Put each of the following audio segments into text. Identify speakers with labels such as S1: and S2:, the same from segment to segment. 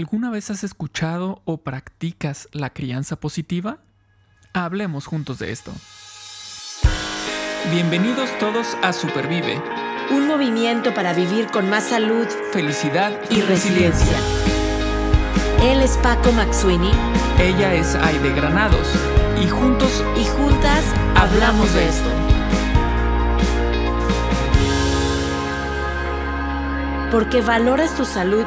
S1: ¿Alguna vez has escuchado o practicas la crianza positiva? Hablemos juntos de esto. Bienvenidos todos a Supervive.
S2: Un movimiento para vivir con más salud,
S1: felicidad
S2: y, resiliencia. Él es Paco Maxuini.
S1: Ella es Aide Granados. Y juntos
S2: y juntas hablamos de esto. Porque valoras tu salud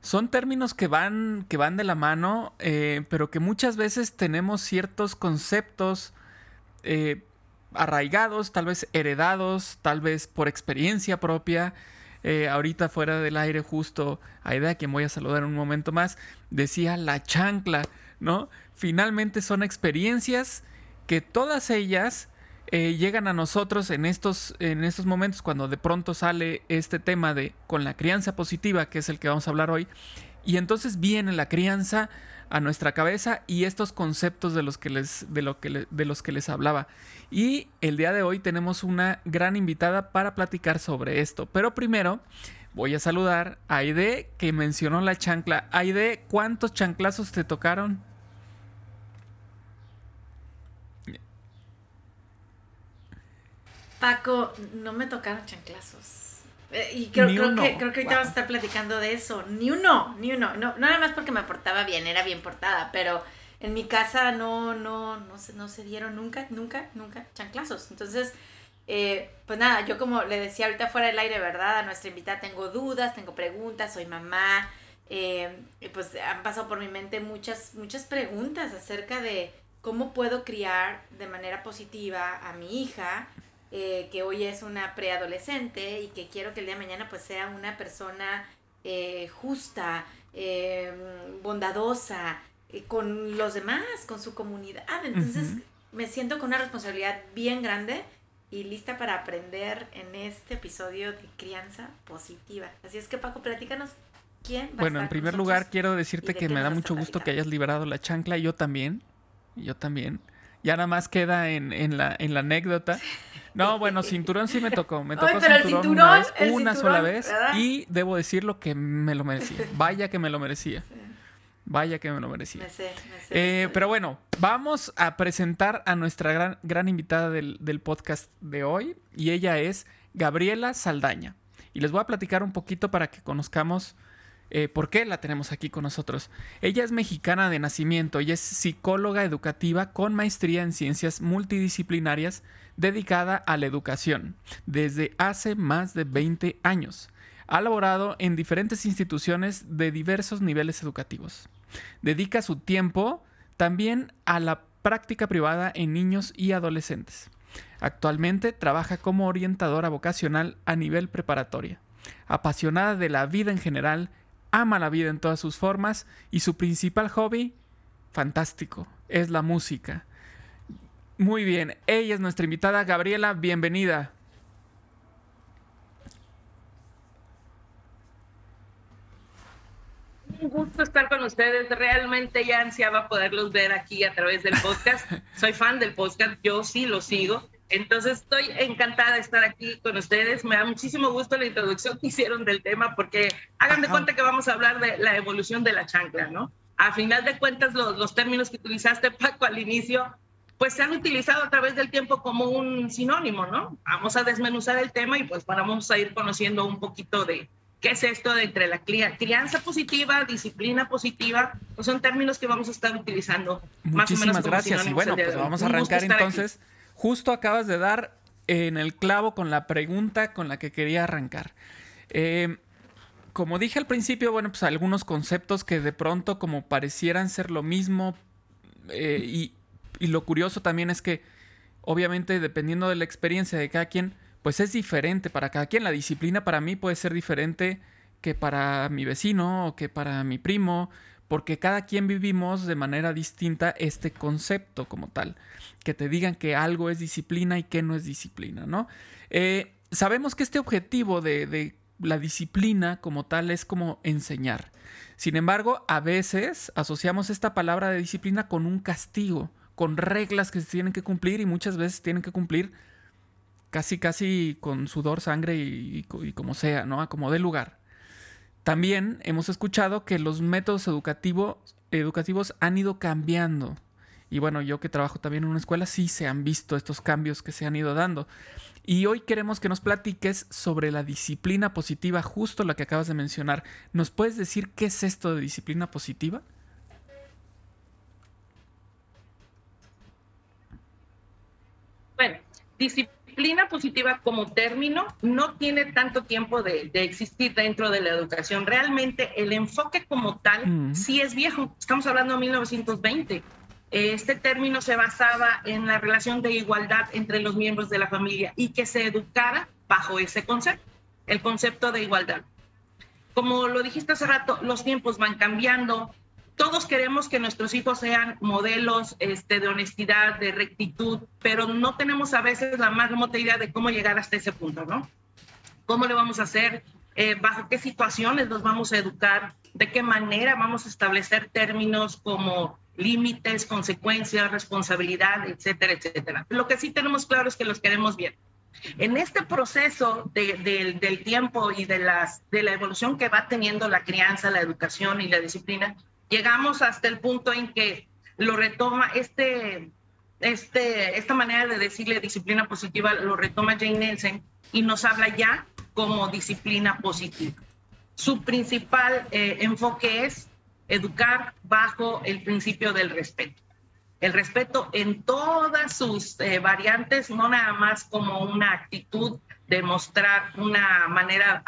S1: son términos que van, que van de la mano, eh, pero que muchas veces tenemos ciertos conceptos eh, arraigados, tal vez heredados, tal vez por experiencia propia. Eh, ahorita fuera del aire justo, Aida, a quien voy a saludar en un momento más, decía la chancla, ¿no? Finalmente son experiencias que todas ellas eh, llegan a nosotros en estos, en estos momentos cuando de pronto sale este tema de con la crianza positiva, que es el que vamos a hablar hoy, y entonces viene la crianza a nuestra cabeza y estos conceptos de los que les, de lo que de los que les hablaba. Y el día de hoy tenemos una gran invitada para platicar sobre esto. Pero primero voy a saludar a Aide, que mencionó la chancla. Aide, ¿cuántos chanclazos te tocaron?
S3: Paco, no me tocaron chanclazos. Eh, y creo, creo, que, creo que ahorita vamos a estar platicando de eso. Ni uno, ni uno. No, no nada más porque me portaba bien, era bien portada, pero en mi casa no, no, no, se, no se dieron nunca, nunca, nunca chanclazos. Entonces, eh, pues nada, yo como le decía ahorita fuera del aire, ¿verdad? A nuestra invitada tengo dudas, tengo preguntas, soy mamá. Eh, pues han pasado por mi mente muchas, muchas preguntas acerca de cómo puedo criar de manera positiva a mi hija eh, que hoy es una preadolescente y que quiero que el día de mañana pues sea una persona eh, justa, eh, bondadosa, con los demás, con su comunidad. Entonces me siento con una responsabilidad bien grande y lista para aprender en este episodio de crianza positiva. Así es que Paco, platícanos quién va
S1: Bueno,
S3: a
S1: en primer lugar quiero decirte que me da mucho gusto que hayas liberado la chancla, yo también, yo también. Ya nada más queda en, en, la, en la anécdota. No, bueno, cinturón sí me tocó. Me tocó cinturón, una, sola vez. Y debo decirlo que me lo merecía. Vaya que me lo merecía. Vaya que me lo merecía. Me sé, me sé, eh, pero bueno, vamos a presentar a nuestra gran, gran invitada del, del podcast de hoy. Y ella es Gabriela Saldaña. Y les voy a platicar un poquito para que conozcamos eh, ¿Por qué la tenemos aquí con nosotros? Ella es mexicana de nacimiento y es psicóloga educativa con maestría en ciencias multidisciplinarias dedicada a la educación desde hace más de 20 años. Ha laborado en diferentes instituciones de diversos niveles educativos. Dedica su tiempo también a la práctica privada en niños y adolescentes. Actualmente trabaja como orientadora vocacional a nivel preparatoria. Apasionada de la vida en general ama la vida en todas sus formas y su principal hobby, fantástico, es la música. Muy bien, ella es nuestra invitada, Gabriela, bienvenida.
S4: Un gusto estar con ustedes. Realmente ya ansiaba poderlos ver aquí a través del podcast. Soy fan del podcast, yo sí lo sigo. Entonces estoy encantada de estar aquí con ustedes. Me da muchísimo gusto la introducción que hicieron del tema porque hagan de cuenta que vamos a hablar de la evolución de la chancla, ¿no? A final de cuentas, los, los términos que utilizaste, Paco, al inicio, pues se han utilizado a través del tiempo como un sinónimo, ¿no? Vamos a desmenuzar el tema y pues vamos a ir conociendo un poquito de qué es esto de entre la crianza positiva, disciplina positiva, pues son términos que vamos a estar utilizando.
S1: Muchísimas más o menos gracias. Y bueno, pues vamos a arrancar entonces. Justo acabas de dar en el clavo con la pregunta con la que quería arrancar. Eh, como dije al principio, bueno, pues algunos conceptos que de pronto como parecieran ser lo mismo eh, y, y, lo curioso también es que obviamente dependiendo de la experiencia de cada quien, pues es diferente para cada quien. La disciplina para mí puede ser diferente que para mi vecino o que para mi primo, porque cada quien vivimos de manera distinta este concepto como tal, que te digan que algo es disciplina y que no es disciplina, ¿no? Eh, sabemos que este objetivo de, de la disciplina como tal es como enseñar. Sin embargo, a veces asociamos esta palabra de disciplina con un castigo, con reglas que se tienen que cumplir y muchas veces tienen que cumplir casi casi con sudor, sangre y, como sea, ¿no? A como de lugar. También hemos escuchado que los métodos educativos han ido cambiando. Y bueno, yo que trabajo también en una escuela, sí se han visto estos cambios que se han ido dando. Y hoy queremos que nos platiques sobre la disciplina positiva, justo la que acabas de mencionar. ¿Nos puedes decir qué es esto de disciplina positiva?
S4: Bueno, disciplina positiva como término no tiene tanto tiempo de, existir dentro de la educación. Realmente el enfoque como tal mm. sí es viejo. Estamos hablando de 1920 este término se basaba en la relación de igualdad entre los miembros de la familia y que se educara bajo ese concepto, el concepto de igualdad. Como lo dijiste hace rato, los tiempos van cambiando. Todos queremos que nuestros hijos sean modelos este, de honestidad, de rectitud, pero no tenemos a veces la más remota idea de cómo llegar hasta ese punto, ¿no? ¿Cómo le vamos a hacer? Eh, ¿Bajo qué situaciones los vamos a educar? ¿De qué manera vamos a establecer términos como límites, consecuencias, responsabilidad, etcétera, etcétera. Lo que sí tenemos claro es que los queremos bien. En este proceso del tiempo y de, la evolución que va teniendo la crianza, la educación y la disciplina, llegamos hasta el punto en que lo retoma este, este, esta manera de decirle disciplina positiva, lo retoma Jane Nelson y nos habla ya como disciplina positiva. Su principal eh, enfoque es educar bajo el principio del respeto. El respeto en todas sus eh, variantes, no nada más como una actitud de mostrar una manera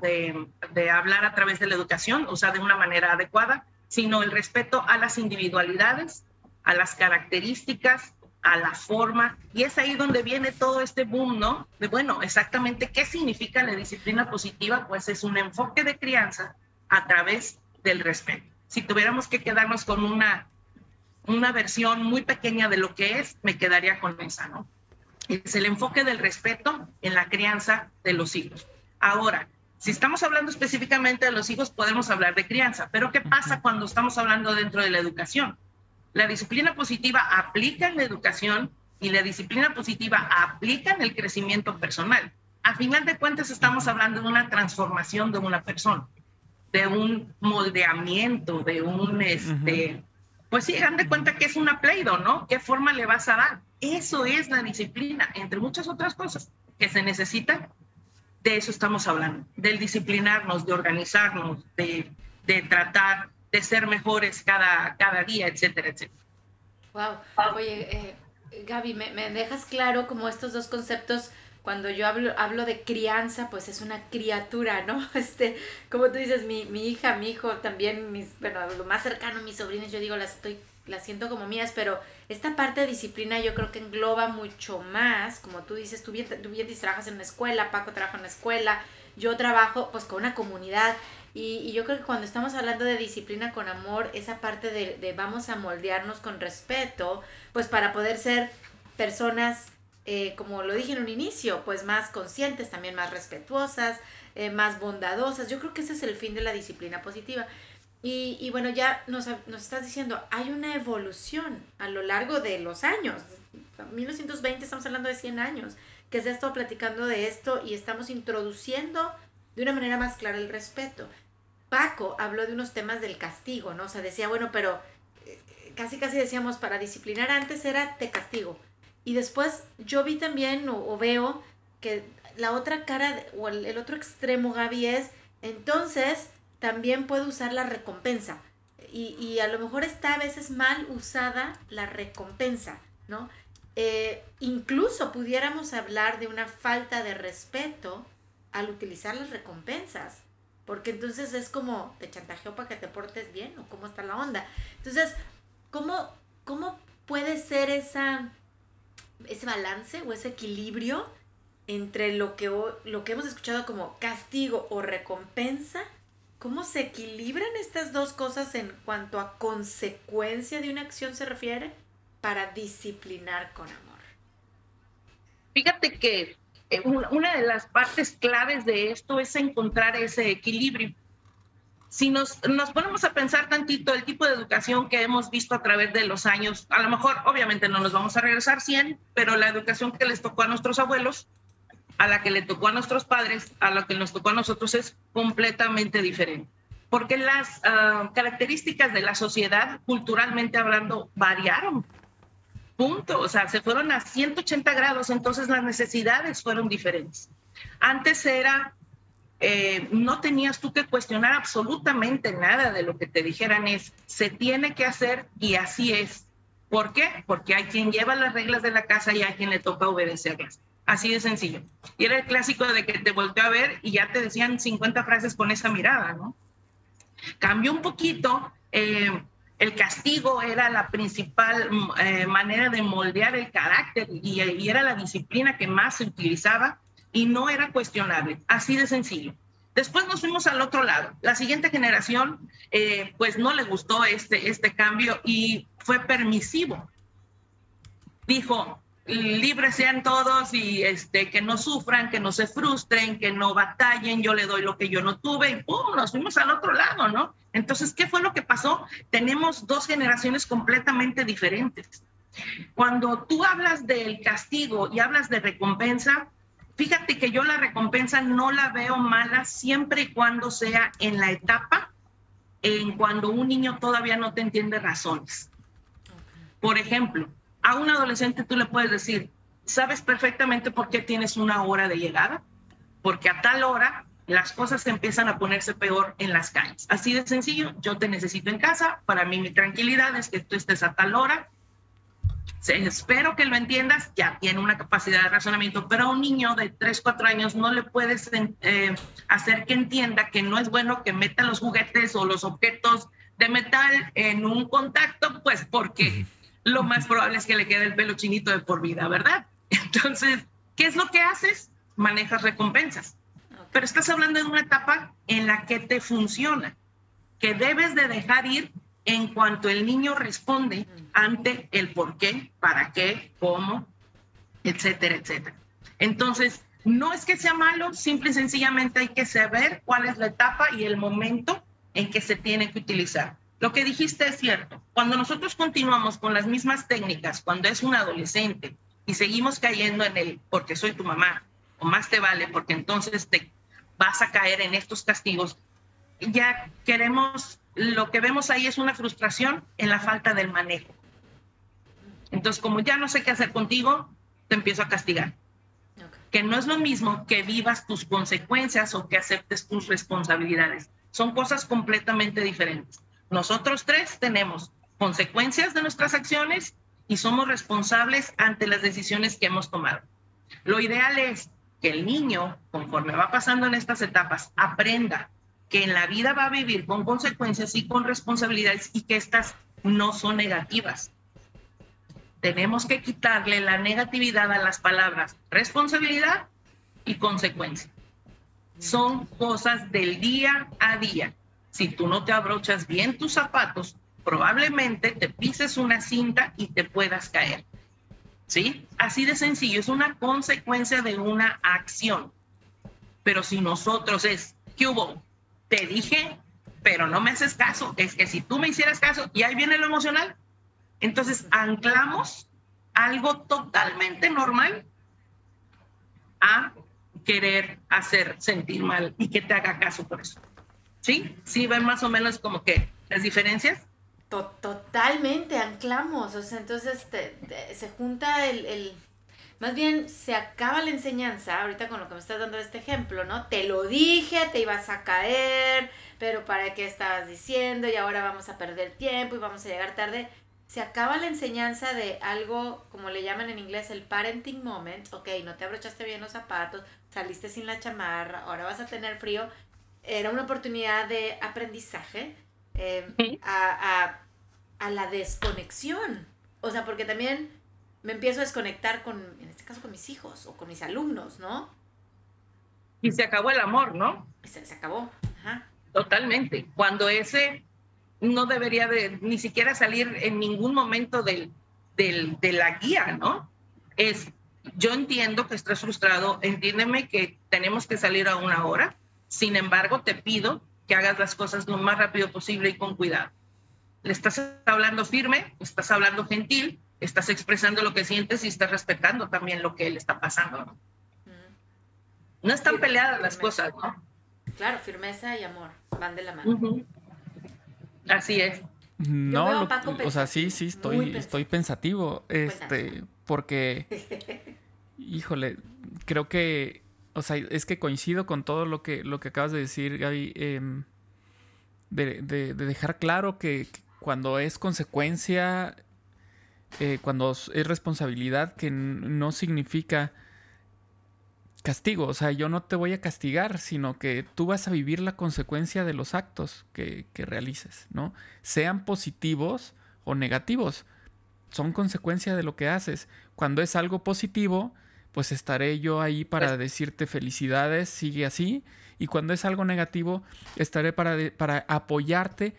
S4: de, de hablar a través de la educación, o sea, de una manera adecuada, sino el respeto a las individualidades, a las características, a la forma, y es ahí donde viene todo este boom, ¿no? De bueno, exactamente qué significa la disciplina positiva, pues es un enfoque de crianza a través del respeto si tuviéramos que quedarnos con una, una versión muy pequeña de lo que es, me quedaría con esa, ¿no? Es el enfoque del respeto en la crianza de los hijos. Ahora, si estamos hablando específicamente de los hijos, podemos hablar de crianza, pero ¿qué pasa cuando estamos hablando dentro de la educación? La disciplina positiva aplica en la educación y la disciplina positiva aplica en el crecimiento personal. A final de cuentas, estamos hablando de una transformación de una persona de un moldeamiento, de un, este, pues sí, dan de cuenta que es una Play-Doh, ¿no? ¿Qué forma le vas a dar? Eso es la disciplina, entre muchas otras cosas que se necesitan. De eso estamos hablando, del disciplinarnos, de organizarnos, de, de tratar de ser mejores cada, cada día, etcétera, etcétera.
S3: Wow. Oye, eh, Gaby, ¿me, ¿me, dejas claro como estos dos conceptos cuando yo hablo, hablo de crianza, pues es una criatura, ¿no? Este, como tú dices, mi, mi hija, mi hijo, también, mis, bueno, lo más cercano, mis sobrinos, yo digo, las estoy, las siento como mías, pero esta parte de disciplina yo creo que engloba mucho más, como tú dices, tú bien, tú bien trabajas en una escuela, Paco trabaja en una escuela, yo trabajo pues con una comunidad, y, y, yo creo que cuando estamos hablando de disciplina con amor, esa parte de, de vamos a moldearnos con respeto, pues para poder ser personas eh, como lo dije en un inicio, pues más conscientes, también más respetuosas, eh, más bondadosas. Yo creo que ese es el fin de la disciplina positiva. Y, y bueno, ya nos, nos, estás diciendo, hay una evolución a lo largo de los años. 1920 estamos hablando de 100 años, que se ha estado platicando de esto y estamos introduciendo de una manera más clara el respeto. Paco habló de unos temas del castigo, ¿no? O sea, decía, bueno, pero eh, casi casi decíamos, para disciplinar antes era te castigo y después yo vi también o, veo que la otra cara o el, otro extremo, Gaby, es entonces también puedo usar la recompensa. Y, y, a lo mejor está a veces mal usada la recompensa, ¿no? Eh, incluso pudiéramos hablar de una falta de respeto al utilizar las recompensas, porque entonces es como te chantajeo para que te portes bien o cómo está la onda. Entonces, ¿cómo, cómo puede ser esa ese balance o ese equilibrio entre lo que, lo que hemos escuchado como castigo o recompensa ¿Cómo se equilibran estas dos cosas en cuanto a consecuencia de una acción se refiere para disciplinar con amor?
S4: Fíjate que eh, una de las partes claves de esto es encontrar ese equilibrio. Si nos, nos ponemos a pensar tantito el tipo de educación que hemos visto a través de los años, a lo mejor obviamente no nos vamos a regresar 100, pero la educación que les tocó a nuestros abuelos, a la que le tocó a nuestros padres, a la que nos tocó a nosotros es completamente diferente. Porque las ah, características de la sociedad, culturalmente hablando, variaron punto, o sea, se fueron a 180 grados, entonces las necesidades fueron diferentes. Antes era, eh, no tenías tú que cuestionar absolutamente nada de lo que te dijeran, es, se tiene que hacer y así es. ¿Por qué? Porque hay quien lleva las reglas de la casa y hay quien le toca obedecerlas. Así de sencillo. Y era el clásico de que te volteó a ver y ya te decían 50 frases con esa mirada, ¿no? Cambió un poquito. Eh, el castigo era la principal eh, manera de moldear el carácter y, era la disciplina que más se utilizaba y no era cuestionable, así de sencillo. Después nos fuimos al otro lado. La siguiente generación, eh, pues no le gustó este, este cambio y fue permisivo. Dijo, libres sean todos y este, que no sufran, que no se frustren, que no batallen, yo le doy lo que yo no tuve y ¡pum! Nos fuimos al otro lado, ¿no? Entonces, ¿qué fue lo que pasó? Tenemos dos generaciones completamente diferentes. Cuando tú hablas del castigo y hablas de recompensa, fíjate que yo la recompensa no la veo mala siempre y cuando sea en la etapa en cuando un niño todavía no te entiende razones. Por ejemplo, a un adolescente tú le puedes decir, sabes perfectamente por qué tienes una hora de llegada, porque a tal hora las cosas empiezan a ponerse peor en las calles. Así de sencillo, yo te necesito en casa, para mí mi tranquilidad es que tú estés a tal hora. Espero que lo entiendas, ya tiene una capacidad de razonamiento, pero a un niño de 3, 4 años no le puedes eh, hacer que entienda que no es bueno que meta los juguetes o los objetos de metal en un contacto, pues porque lo más probable es que le quede el pelo chinito de por vida, ¿verdad? Entonces, ¿qué es lo que haces? Manejas recompensas. Pero estás hablando de una etapa en la que te funciona, que debes de dejar ir en cuanto el niño responde ante el por qué, para qué, cómo, etcétera, etcétera. Entonces, no es que sea malo, simple y sencillamente hay que saber cuál es la etapa y el momento en que se tiene que utilizar. Lo que dijiste es cierto. Cuando nosotros continuamos con las mismas técnicas, cuando es un adolescente y seguimos cayendo en el porque soy tu mamá, o más te vale porque entonces te vas a caer en estos castigos, ya queremos, lo que vemos ahí es una frustración en la falta del manejo. Entonces, como ya no sé qué hacer contigo, te empiezo a castigar. Que no es lo mismo que vivas tus consecuencias o que aceptes tus responsabilidades. Son cosas completamente diferentes. Nosotros tres tenemos consecuencias de nuestras acciones y somos responsables ante las decisiones que hemos tomado. Lo ideal es que el niño, conforme va pasando en estas etapas, aprenda que en la vida va a vivir con consecuencias y con responsabilidades y que estas no son negativas. Tenemos que quitarle la negatividad a las palabras responsabilidad y consecuencia. Son cosas del día a día si tú no te abrochas bien tus zapatos, probablemente te pises una cinta y te puedas caer. ¿Sí? Así de sencillo, es una consecuencia de una acción. Pero si nosotros es, ¿qué hubo? Te dije, pero no me haces caso. Es que si tú me hicieras caso, y ahí viene lo emocional, entonces anclamos algo totalmente normal a querer hacer sentir mal y que te haga caso por eso. ¿Sí? ¿Sí ven más o menos como que las diferencias?
S3: Totalmente, anclamos. O sea, entonces se junta el, Más bien se acaba la enseñanza, ahorita con lo que me estás dando este ejemplo, ¿no? Te lo dije, te ibas a caer, pero ¿para qué estabas diciendo? Y ahora vamos a perder tiempo y vamos a llegar tarde. Se acaba la enseñanza de algo, como le llaman en inglés, el parenting moment. Ok, no te abrochaste bien los zapatos, saliste sin la chamarra, ahora vas a tener frío era una oportunidad de aprendizaje em, a, la desconexión. O sea, porque también me empiezo a desconectar con, en este caso, con mis hijos o con mis alumnos, ¿no?
S4: Y se acabó el amor, ¿no?
S3: Se, se acabó, ajá.
S4: totalmente. Cuando ese no debería de ni siquiera salir en ningún momento del, del, de la guía, ¿no? Es, yo entiendo que estás frustrado, entiéndeme que tenemos que salir a una hora, sin embargo, te pido que hagas las cosas lo más rápido posible y con cuidado. Le estás hablando firme, estás hablando gentil, estás expresando lo que sientes y estás respetando también lo que él está pasando. No, no están peleadas las cosas, ¿no?
S3: Claro, firmeza y amor van de la mano.
S4: Así es.
S1: No, o sea, sí, sí, estoy, estoy pensativo, este, porque, híjole, creo que, o sea, es que coincido con todo lo que, lo que acabas de decir, Gaby, em, de, de, dejar claro que, cuando es consecuencia, eh, cuando es responsabilidad, que no significa castigo. O sea, yo no te voy a castigar, sino que tú vas a vivir la consecuencia de los actos que, realices, ¿no? Sean positivos o negativos. Son consecuencia de lo que haces. Cuando es algo positivo, pues estaré yo ahí para decirte felicidades, sigue así. Y cuando es algo negativo, estaré para, para apoyarte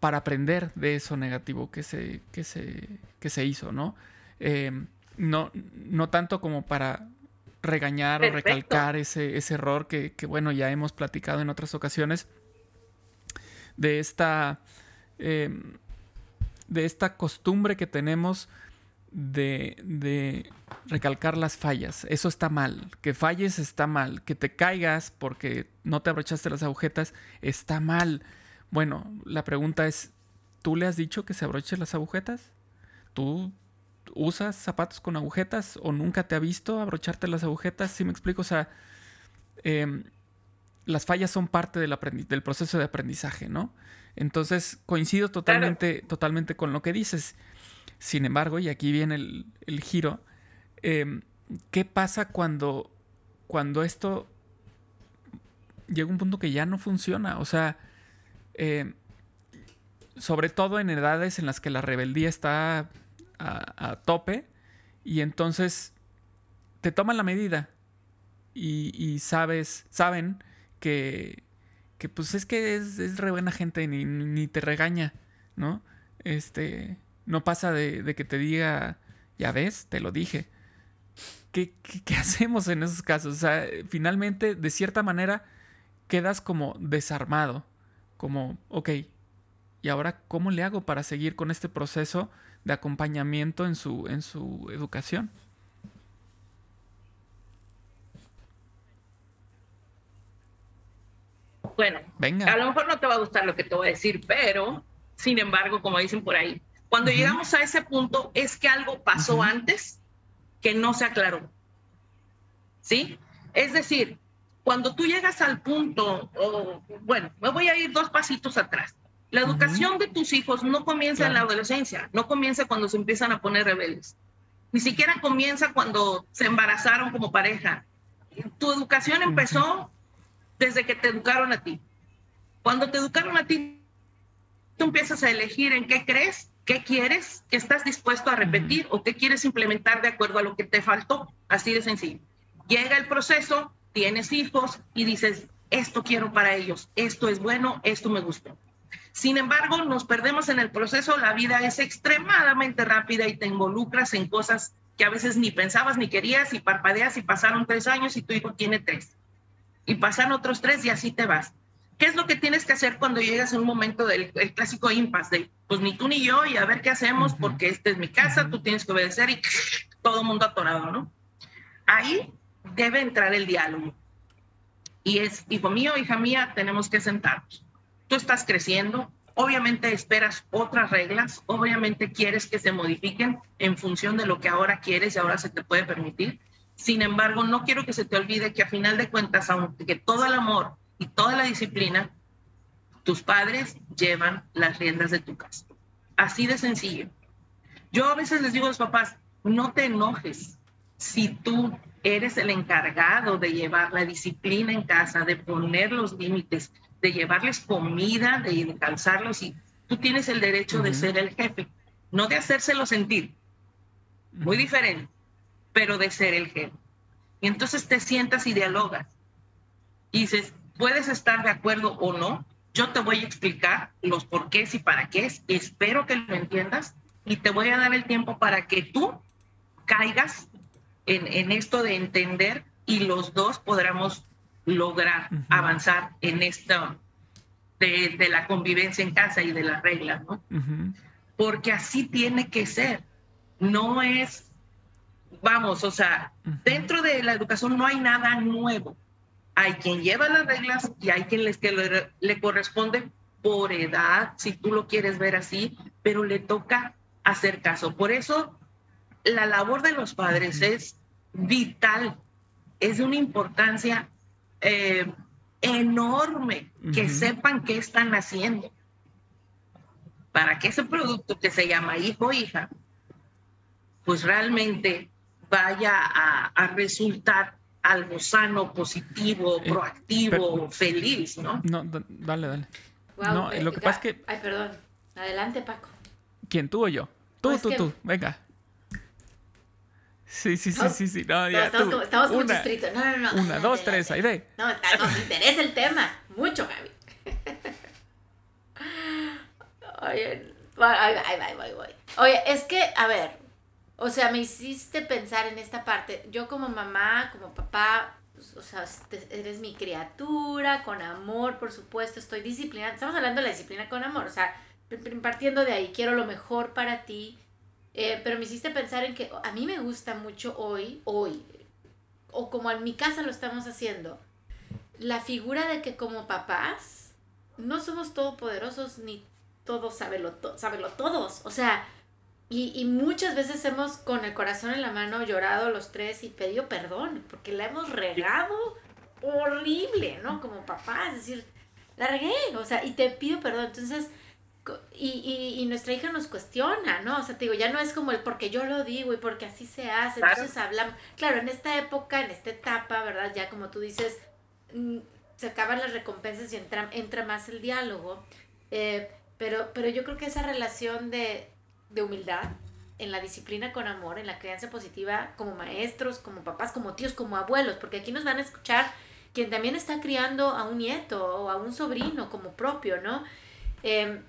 S1: para aprender de eso negativo que se, que se, que se hizo, ¿no? Eh, no, no tanto como para regañar o recalcar ese, ese error que, bueno, ya hemos platicado en otras ocasiones de esta, em, de esta costumbre que tenemos de, de, recalcar las fallas. Eso está mal. Que falles está mal. Que te caigas porque no te abrochaste las agujetas está mal. Bueno, la pregunta es, ¿tú le has dicho que se abroche las agujetas? ¿Tú usas zapatos con agujetas o nunca te ha visto abrocharte las agujetas, si me explico? O sea, em, las fallas son parte del, del, proceso de aprendizaje, ¿no? Entonces, coincido totalmente, totalmente con lo que dices. Sin embargo, y aquí viene el, giro, em, ¿qué pasa cuando, cuando esto llega a un punto que ya no funciona? O sea, em, sobre todo en edades en las que la rebeldía está a, tope y entonces te toman la medida y, sabes, saben que, que pues es que es, es re buena gente ni, ni, te regaña, ¿no? Este, no pasa de, que te diga, ya ves, te lo dije. ¿Qué, ¿Qué, hacemos en esos casos? O sea, finalmente, de cierta manera, quedas como desarmado, como, ok, ¿y ahora cómo le hago para seguir con este proceso de acompañamiento en su, en su educación.
S4: Bueno, Venga. a lo mejor no te va a gustar lo que te voy a decir, pero sin embargo, como dicen por ahí, cuando llegamos a ese punto es que algo pasó antes que no se aclaró. ¿Sí? Es decir, cuando tú llegas al punto, bueno, me voy a ir dos pasitos atrás. La educación de tus hijos no comienza en la adolescencia, no comienza cuando se empiezan a poner rebeldes, ni siquiera comienza cuando se embarazaron como pareja. Tu educación empezó desde que te educaron a ti. Cuando te educaron a ti, tú empiezas a elegir en qué crees, qué quieres, qué estás dispuesto a repetir o qué quieres implementar de acuerdo a lo que te faltó. Así de sencillo. Llega el proceso, tienes hijos y dices, esto quiero para ellos, esto es bueno, esto me gusta. Sin embargo, nos perdemos en el proceso, la vida es extremadamente rápida y te involucras en cosas que a veces ni pensabas ni querías y parpadeas y pasaron tres años y tu hijo tiene tres. Y pasan otros tres y así te vas. ¿Qué es lo que tienes que hacer cuando llegas en un momento del clásico impasse de pues ni tú ni yo y a ver qué hacemos porque esta es mi casa, tú tienes que obedecer y todo el mundo atorado, ¿no? Ahí debe entrar el diálogo. Y es, hijo mío, hija mía, tenemos que sentarnos tú estás creciendo, obviamente esperas otras reglas, obviamente quieres que se modifiquen en función de lo que ahora quieres y ahora se te puede permitir. Sin embargo, no quiero que se te olvide que a final de cuentas, aunque todo el amor y toda la disciplina, tus padres llevan las riendas de tu casa. Así de sencillo. Yo a veces les digo a los papás, no te enojes si tú eres el encargado de llevar la disciplina en casa, de poner los límites, de llevarles comida, de calzarlos y tú tienes el derecho de ser el jefe, no de hacérselo sentir, muy diferente, pero de ser el jefe. Y entonces te sientas y dialogas. Y dices, puedes estar de acuerdo o no, yo te voy a explicar los porqués y para qué es. Espero que lo entiendas y te voy a dar el tiempo para que tú caigas en, en esto de entender y los dos podamos lograr avanzar en esto de, de, la convivencia en casa y de las reglas, ¿no? Porque así tiene que ser. No es, vamos, o sea, dentro de la educación no hay nada nuevo. Hay quien lleva las reglas y hay quien les que le, le corresponde por edad, si tú lo quieres ver así, pero le toca hacer caso. Por eso la labor de los padres es vital, es de una importancia eh, enorme que sepan qué están haciendo. Para que ese producto que se llama hijo o hija, pues realmente vaya a, resultar algo sano, positivo, eh, proactivo, feliz, ¿no?
S1: No, dale, dale. no, lo que pasa es que...
S3: Ay, perdón. Adelante, Paco.
S1: ¿Quién, tú o yo? Tú, tú, tú. Venga. Sí, sí, sí, sí, sí. No, ya,
S3: estamos, como, estamos como una, No, no, no.
S1: Una, dos, tres, ahí ve.
S3: No, nos interesa el tema. Mucho, Gaby. Oye, es que, a ver, o sea, me hiciste pensar en esta parte. Yo como mamá, como papá, pues, o sea, eres mi criatura, con amor, por supuesto, estoy disciplinada. Estamos hablando de la disciplina con amor, o sea, partiendo de ahí, quiero lo mejor para ti eh, pero me hiciste pensar en que a mí me gusta mucho hoy, hoy, o como en mi casa lo estamos haciendo, la figura de que como papás no somos todopoderosos ni todos sabelo, sabelo todos. O sea, y, y, muchas veces hemos con el corazón en la mano llorado los tres y pedido perdón, porque la hemos regado horrible, ¿no? Como papás, es decir, la regué, o sea, y te pido perdón. Entonces, y, y, nuestra hija nos cuestiona, ¿no? O sea, te digo, ya no es como el porque yo lo digo y porque así se hace, entonces hablamos, claro, en esta época, en esta etapa, ¿verdad? Ya como tú dices, mm, se acaban las recompensas y entra, entra más el diálogo, eh, pero, pero yo creo que esa relación de, de humildad, en la disciplina con amor, en la crianza positiva, como maestros, como papás, como tíos, como abuelos, porque aquí nos van a escuchar quien también está criando a un nieto o a un sobrino como propio, ¿no? Eh,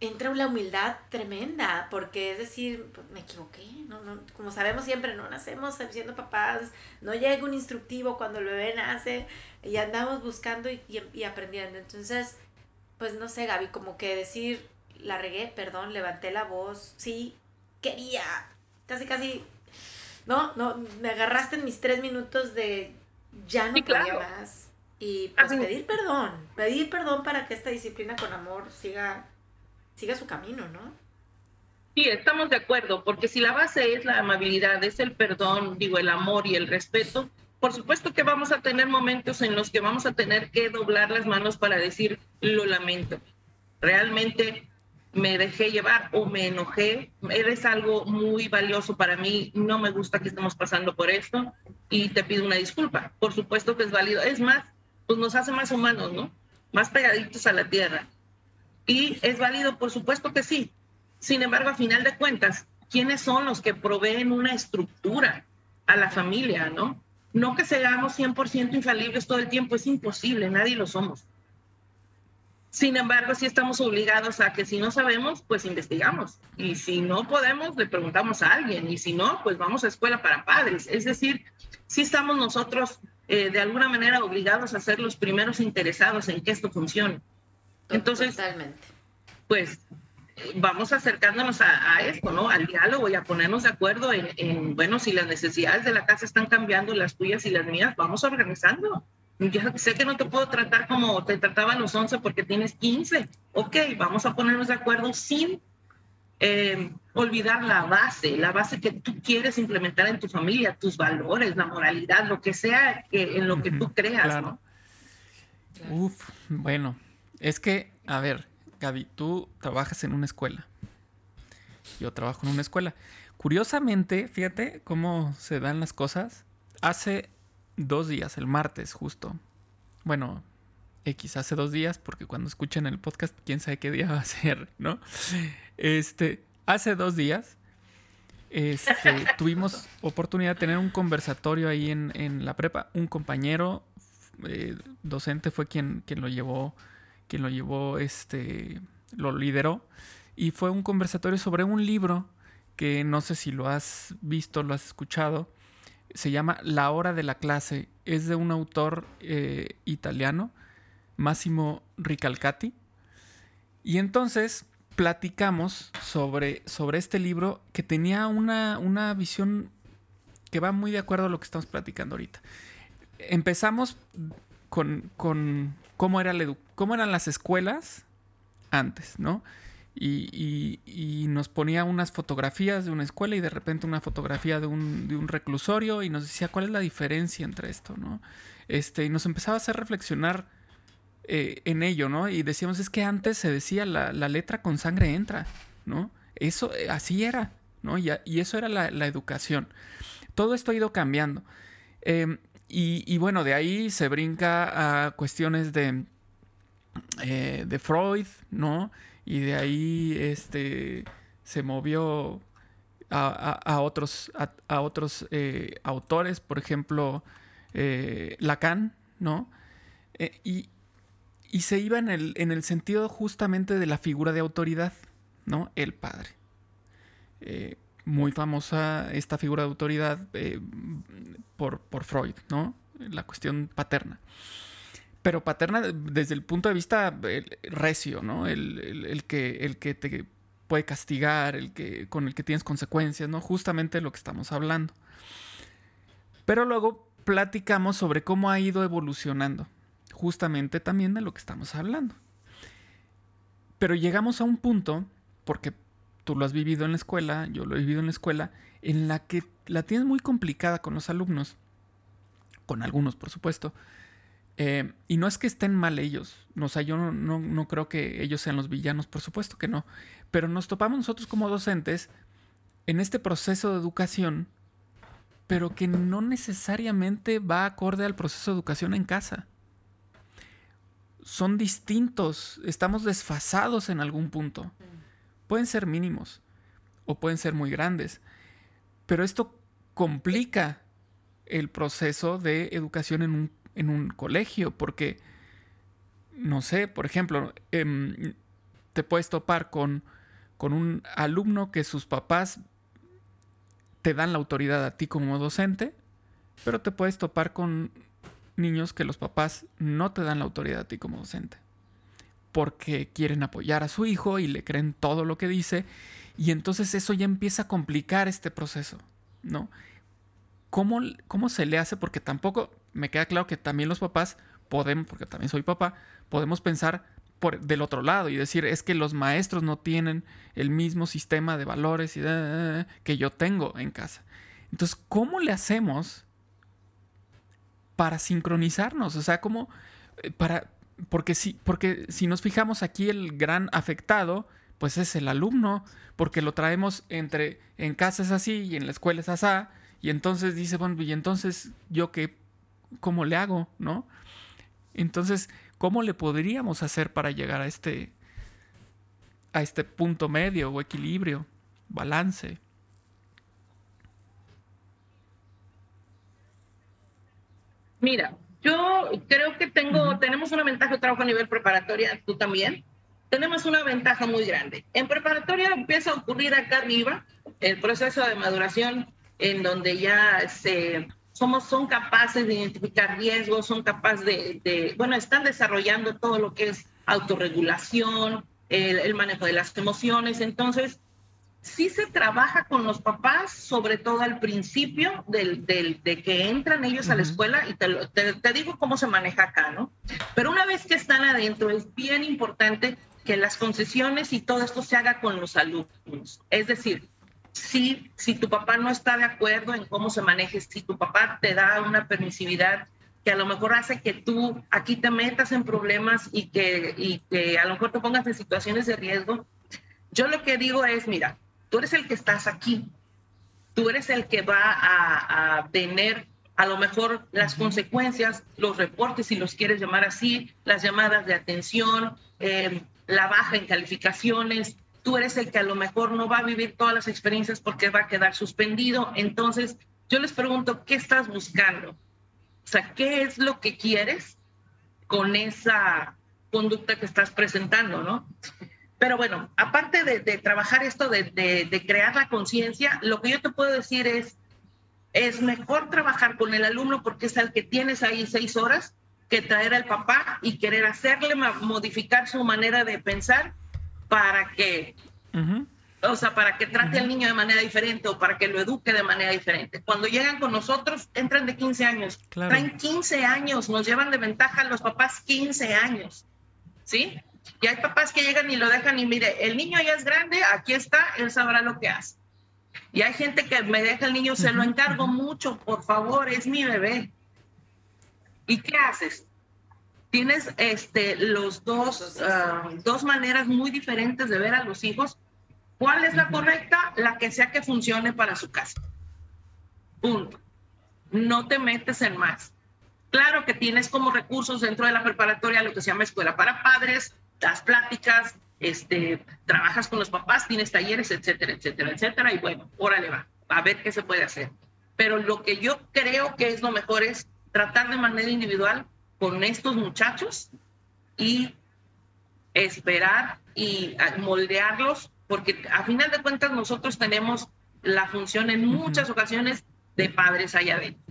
S3: entra una humildad tremenda, porque es decir, pues, me equivoqué, no, no, como sabemos siempre, no nacemos siendo papás, no llega un instructivo cuando el bebé nace y andamos buscando y, y, aprendiendo. Entonces, pues no sé, Gaby, como que decir, la regué, perdón, levanté la voz, sí, quería, casi, casi, no, no, me agarraste en mis tres minutos de ya no quería más. Y pues pedir perdón, pedir perdón para que esta disciplina con amor siga siga su camino, ¿no?
S4: Sí, estamos de acuerdo, porque si la base es la amabilidad, es el perdón, digo, el amor y el respeto, por supuesto que vamos a tener momentos en los que vamos a tener que doblar las manos para decir, lo lamento. Realmente me dejé llevar o me enojé, eres algo muy valioso para mí, no me gusta que estemos pasando por esto y te pido una disculpa. Por supuesto que es válido. Es más, pues nos hace más humanos, ¿no? Más pegaditos a la tierra. Y es válido, por supuesto que sí. Sin embargo, a final de cuentas, ¿quiénes son los que proveen una estructura a la familia, no? No que seamos 100% infalibles todo el tiempo, es imposible, nadie lo somos. Sin embargo, sí estamos obligados a que si no sabemos, pues investigamos. Y si no podemos, le preguntamos a alguien. Y si no, pues vamos a escuela para padres. Es decir, sí estamos nosotros eh, de alguna manera obligados a ser los primeros interesados en que esto funcione. Entonces, pues vamos acercándonos a, esto, ¿no? Al diálogo y a ponernos de acuerdo en, bueno, si las necesidades de la casa están cambiando, las tuyas y las mías, vamos organizando. Yo sé que no te puedo tratar como te trataban los 11 porque tienes 15. Ok, vamos a ponernos de acuerdo sin eh, olvidar la base, la base que tú quieres implementar en tu familia, tus valores, la moralidad, lo que sea que, en lo que tú creas, ¿no?
S1: Uf, bueno, es que, a ver, Gaby, tú trabajas en una escuela. Yo trabajo en una escuela. Curiosamente, fíjate cómo se dan las cosas. Hace dos días, el martes justo. Bueno, X, hace dos días, porque cuando escuchen el podcast, quién sabe qué día va a ser, ¿no? Este, hace dos días este, tuvimos oportunidad de tener un conversatorio ahí en, la prepa. Un compañero eh, docente fue quien, quien lo llevó quien lo llevó, este, lo lideró, y fue un conversatorio sobre un libro que no sé si lo has visto, lo has escuchado, se llama La hora de la clase, es de un autor eh, italiano, Massimo Ricalcati, y entonces platicamos sobre, sobre este libro que tenía una, una visión que va muy de acuerdo a lo que estamos platicando ahorita. Empezamos con, con cómo, era cómo eran las escuelas antes, ¿no? Y, y, nos ponía unas fotografías de una escuela y de repente una fotografía de un, de un, reclusorio y nos decía cuál es la diferencia entre esto, ¿no? Este, y nos empezaba a hacer reflexionar eh, en ello, ¿no? Y decíamos, es que antes se decía la, la letra con sangre entra, ¿no? Eso, eh, así era, ¿no? Y, y eso era la, la, educación. Todo esto ha ido cambiando. Eh, y, bueno, de ahí se brinca a cuestiones de, eh, de Freud, ¿no? Y de ahí este, se movió a, otros, a, otros eh, autores, por ejemplo, eh, Lacan, ¿no? y, y, se iba en el, en el sentido justamente de la figura de autoridad, ¿no? El padre muy famosa esta figura de autoridad eh, por, por, Freud, ¿no? La cuestión paterna. Pero paterna desde el punto de vista recio, ¿no? El, que, el que te puede castigar, el que, con el que tienes consecuencias, ¿no? Justamente lo que estamos hablando. Pero luego platicamos sobre cómo ha ido evolucionando, justamente también de lo que estamos hablando. Pero llegamos a un punto, porque tú lo has vivido en la escuela, yo lo he vivido en la escuela, en la que la tienes muy complicada con los alumnos, con algunos por supuesto, eh, y no es que estén mal ellos, o sea, yo no, no, creo que ellos sean los villanos, por supuesto que no, pero nos topamos nosotros como docentes en este proceso de educación, pero que no necesariamente va acorde al proceso de educación en casa. Son distintos, estamos desfasados en algún punto. Pueden ser mínimos o pueden ser muy grandes, pero esto complica el proceso de educación en un, colegio, porque, no sé, por ejemplo, em, te puedes topar con, con un alumno que sus papás te dan la autoridad a ti como docente, pero te puedes topar con niños que los papás no te dan la autoridad a ti como docente porque quieren apoyar a su hijo y le creen todo lo que dice. Y entonces eso ya empieza a complicar este proceso, ¿no? ¿Cómo, cómo se le hace? Porque tampoco me queda claro que también los papás podemos, porque también soy papá, podemos pensar por, del otro lado y decir, es que los maestros no tienen el mismo sistema de valores que yo tengo en casa. Entonces, ¿cómo le hacemos para sincronizarnos? O sea, ¿cómo eh, para, porque si, porque si nos fijamos aquí, el gran afectado, pues es el alumno, porque lo traemos entre, en casa es así y en la escuela es así, y entonces dice, bueno, y entonces yo qué, ¿cómo le hago? ¿No? Entonces, ¿cómo le podríamos hacer para llegar a este, a este punto medio o equilibrio, balance?
S4: Mira, yo creo que tengo, tenemos una ventaja de trabajo a nivel preparatoria, tú también. Tenemos una ventaja muy grande. En preparatoria empieza a ocurrir acá arriba el proceso de maduración en donde ya se, somos, son capaces de identificar riesgos, son capaces de, de bueno, están desarrollando todo lo que es autorregulación, el, el manejo de las emociones. Entonces, sí se trabaja con los papás, sobre todo al principio del, del, de que entran ellos a la escuela, y te, te, digo cómo se maneja acá, ¿no? Pero una vez que están adentro, es bien importante que las concesiones y todo esto se haga con los alumnos. Es decir, si, si tu papá no está de acuerdo en cómo se maneje, si tu papá te da una permisividad que a lo mejor hace que tú aquí te metas en problemas y que, y que a lo mejor te pongas en situaciones de riesgo, yo lo que digo es, mira, tú eres el que estás aquí, tú eres el que va a, tener a lo mejor las consecuencias, los reportes, si los quieres llamar así, las llamadas de atención, eh, la baja en calificaciones, tú eres el que a lo mejor no va a vivir todas las experiencias porque va a quedar suspendido. Entonces, yo les pregunto, ¿qué estás buscando? O sea, ¿qué es lo que quieres con esa conducta que estás presentando, ¿no? Pero bueno, aparte de, trabajar esto de, de crear la conciencia, lo que yo te puedo decir es, es mejor trabajar con el alumno porque es el que tienes ahí seis horas que traer al papá y querer hacerle modificar su manera de pensar para que, o sea, para que trate al niño de manera diferente o para que lo eduque de manera diferente. Cuando llegan con nosotros, entran de 15 años. Traen 15 años, nos llevan de ventaja los papás 15 años. ¿Sí? Y hay papás que llegan y lo dejan y mire, el niño ya es grande, aquí está, él sabrá lo que hace. Y hay gente que me deja el niño, se lo encargo mucho, por favor, es mi bebé. ¿Y qué haces? Tienes este, los dos, ah, dos maneras muy diferentes de ver a los hijos. ¿Cuál es la correcta? La que sea que funcione para su casa. Punto. No te metes en más. Claro que tienes como recursos dentro de la preparatoria lo que se llama escuela para padres, das pláticas, este, trabajas con los papás, tienes talleres, etcétera, etcétera, etcétera, y bueno, órale va, a ver qué se puede hacer. Pero lo que yo creo que es lo mejor es tratar de manera individual con estos muchachos y esperar y moldearlos, porque a final de cuentas nosotros tenemos la función en muchas ocasiones de padres allá adentro.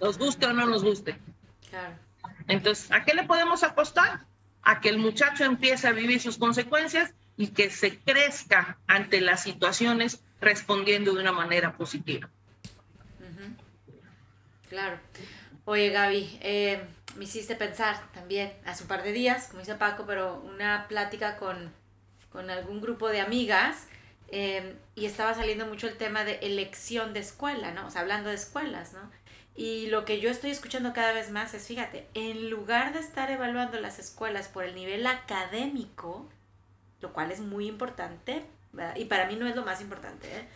S4: Nos guste o no nos guste. Entonces, ¿a qué le podemos apostar? a que el muchacho empiece a vivir sus consecuencias y que se crezca ante las situaciones respondiendo de una manera positiva.
S3: Claro. Oye, Gaby, eh, me hiciste pensar también hace un par de días, como dice Paco, pero una plática con, con algún grupo de amigas eh, y estaba saliendo mucho el tema de elección de escuela, ¿no? O sea, hablando de escuelas, ¿no? Y lo que yo estoy escuchando cada vez más es, fíjate, en lugar de estar evaluando las escuelas por el nivel académico, lo cual es muy importante, y para mí no es lo más importante, ¿eh?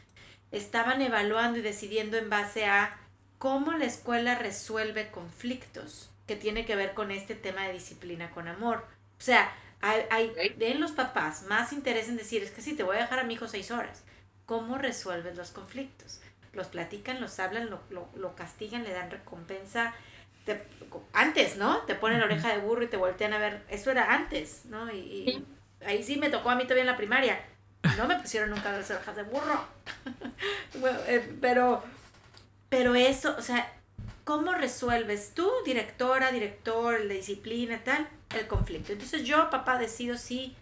S3: estaban evaluando y decidiendo en base a cómo la escuela resuelve conflictos que tiene que ver con este tema de disciplina con amor. O sea, hay, hay en los papás más interés en decir, es que sí, te voy a dejar a mi hijo seis horas. ¿Cómo resuelves los conflictos? los platican, los hablan, lo, lo, lo castigan, le dan recompensa. antes, ¿no? Te ponen la oreja de burro y te voltean a ver. Eso era antes, ¿no? Y, ahí sí me tocó a mí todavía en la primaria. No me pusieron nunca las orejas de burro. bueno, eh, pero, pero eso, o sea, ¿cómo resuelves tú, directora, director, de disciplina, tal, el conflicto? Entonces yo, papá, decido si,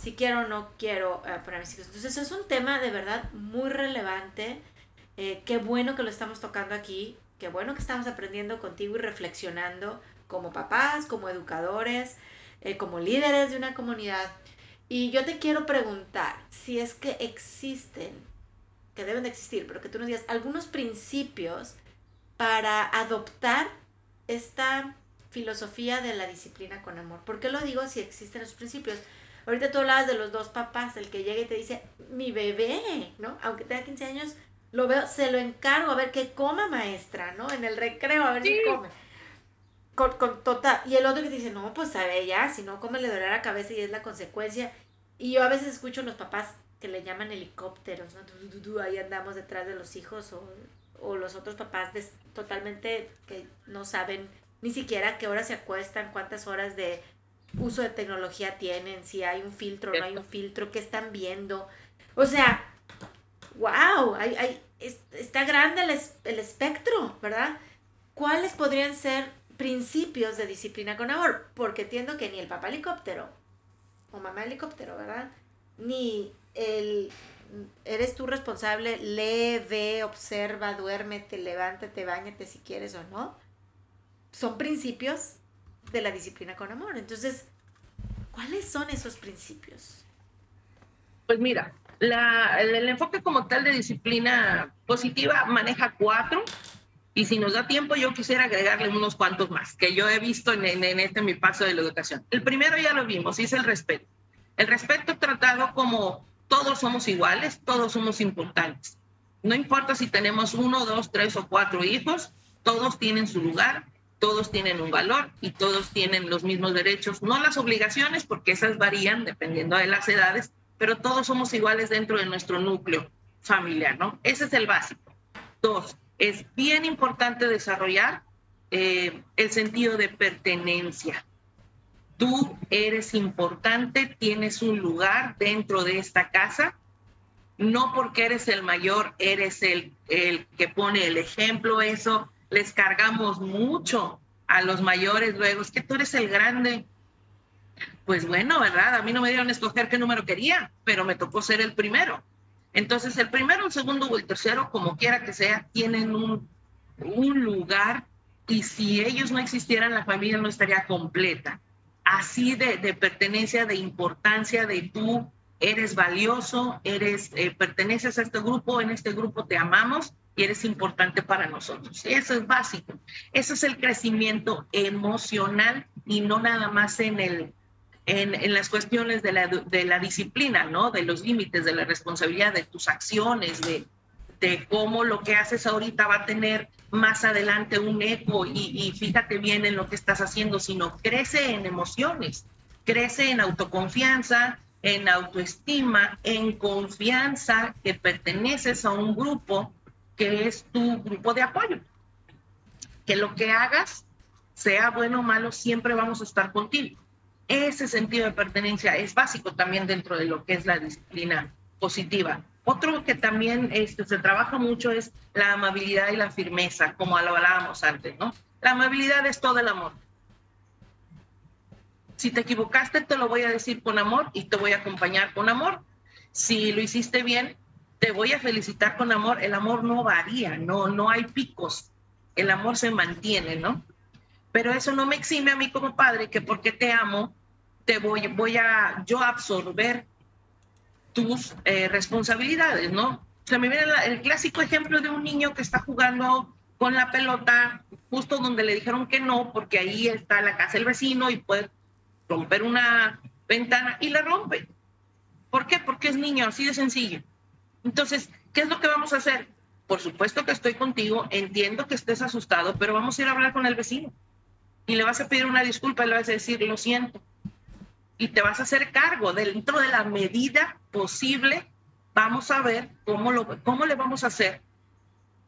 S3: si quiero o no quiero eh, para mis hijos. Entonces es un tema de verdad muy relevante eh, qué bueno que lo estamos tocando aquí, qué bueno que estamos aprendiendo contigo y reflexionando como papás, como educadores, eh, como líderes de una comunidad. Y yo te quiero preguntar si es que existen, que deben de existir, pero que tú nos digas algunos principios para adoptar esta filosofía de la disciplina con amor. ¿Por qué lo digo si existen esos principios? Ahorita tú hablabas de los dos papás, el que llega y te dice, mi bebé, ¿no? Aunque tenga 15 años, lo veo, se lo encargo a ver qué coma maestra, ¿no? En el recreo, a ver si come. Con, con total. Y el otro que dice, no, pues sabe ya, si no come le duele la cabeza y es la consecuencia. Y yo a veces escucho a los papás que le llaman helicópteros, ¿no? Ahí andamos detrás de los hijos o, o los otros papás totalmente que no saben ni siquiera qué horas se acuestan, cuántas horas de uso de tecnología tienen, si hay un filtro o no hay un filtro, qué están viendo. O sea, wow, hay, hay, está grande el, el espectro, ¿verdad? ¿Cuáles podrían ser principios de disciplina con amor? Porque entiendo que ni el papá helicóptero o mamá helicóptero, ¿verdad? Ni el eres tú responsable, lee, ve, observa, duérmete, levántate, bañate si quieres o no. Son principios de la disciplina con amor. Entonces, ¿cuáles son esos principios?
S4: Pues mira, la, el, enfoque como tal de disciplina positiva maneja cuatro y si nos da tiempo yo quisiera agregarle unos cuantos más que yo he visto en, en, este mi paso de la educación. El primero ya lo vimos es el respeto. El respeto tratado como todos somos iguales, todos somos importantes. No importa si tenemos uno, dos, tres o cuatro hijos, todos tienen su lugar, todos tienen un valor y todos tienen los mismos derechos, no las obligaciones, porque esas varían dependiendo de las edades, pero todos somos iguales dentro de nuestro núcleo familiar, ¿no? Ese es el básico. Dos, es bien importante desarrollar eh, el sentido de pertenencia. Tú eres importante, tienes un lugar dentro de esta casa. No porque eres el mayor, eres el, el que pone el ejemplo. Eso les cargamos mucho a los mayores luego. Es que tú eres el grande. Pues bueno, ¿verdad? A mí no me dieron a escoger qué número quería, pero me tocó ser el primero. Entonces, el primero, el segundo o el tercero, como quiera que sea, tienen un, un lugar y si ellos no existieran, la familia no estaría completa. Así de, pertenencia, de importancia, de tú eres valioso, eres, eh, perteneces a este grupo, en este grupo te amamos y eres importante para nosotros. Eso es básico. Eso es el crecimiento emocional y no nada más en el en, las cuestiones de la, de la disciplina, ¿no? De los límites, de la responsabilidad, de tus acciones, de, de cómo lo que haces ahorita va a tener más adelante un eco y, y, fíjate bien en lo que estás haciendo, sino crece en emociones, crece en autoconfianza, en autoestima, en confianza que perteneces a un grupo que es tu grupo de apoyo. Que lo que hagas, sea bueno o malo, siempre vamos a estar contigo. Ese sentido de pertenencia es básico también dentro de lo que es la disciplina positiva. Otro que también este, se trabaja mucho es la amabilidad y la firmeza, como lo hablábamos antes, ¿no? La amabilidad es todo el amor. Si te equivocaste, te lo voy a decir con amor y te voy a acompañar con amor. Si lo hiciste bien, te voy a felicitar con amor. El amor no varía, no, no hay picos. El amor se mantiene, ¿no? Pero eso no me exime a mí como padre que porque te amo, te voy, voy a yo absorber tus eh, responsabilidades, ¿no? Se me viene el clásico ejemplo de un niño que está jugando con la pelota justo donde le dijeron que no, porque ahí está la casa del vecino y puede romper una ventana y la rompe. ¿Por qué? Porque es niño, así de sencillo. Entonces, ¿qué es lo que vamos a hacer? Por supuesto que estoy contigo, entiendo que estés asustado, pero vamos a ir a hablar con el vecino. Y le vas a pedir una disculpa y le vas a decir, lo siento, y te vas a hacer cargo dentro de la medida posible. Vamos a ver cómo, lo, cómo le vamos a hacer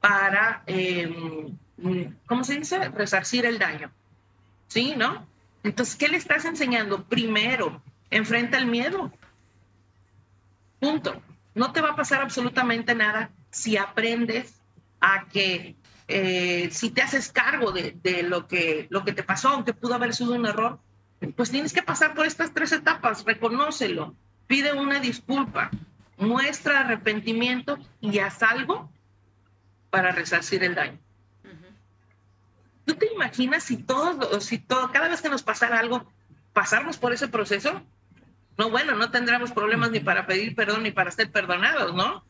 S4: para, eh, ¿cómo se dice? Resarcir el daño. ¿Sí? ¿No? Entonces, ¿qué le estás enseñando? Primero, enfrenta el miedo. Punto. No te va a pasar absolutamente nada si aprendes a que eh, si te haces cargo de, de, lo, que, lo que te pasó, aunque pudo haber sido un error, pues tienes que pasar por estas tres etapas, reconócelo, pide una disculpa, muestra arrepentimiento y haz algo para resarcir el daño. ¿Tú te imaginas si todo, si todo, cada vez que nos pasara algo, pasarnos por ese proceso? No, bueno, no tendremos problemas ni para pedir perdón ni para ser perdonados, ¿no?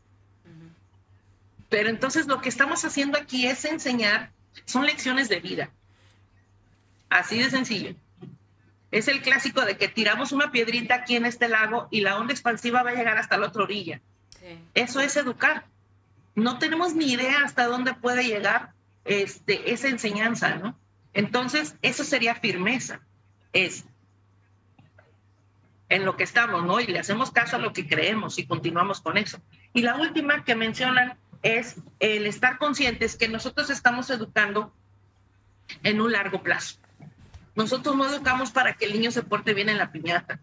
S4: Pero entonces lo que estamos haciendo aquí es enseñar, son lecciones de vida. Así de sencillo. Es el clásico de que tiramos una piedrita aquí en este lago y la onda expansiva va a llegar hasta la otra orilla. Eso es educar. No tenemos ni idea hasta dónde puede llegar este, esa enseñanza, ¿no? Entonces, eso sería firmeza. Es en lo que estamos, ¿no? Y le hacemos caso a lo que creemos y continuamos con eso. Y la última que mencionan es el estar conscientes que nosotros estamos educando en un largo plazo. Nosotros no educamos para que el niño se porte bien en la piñata.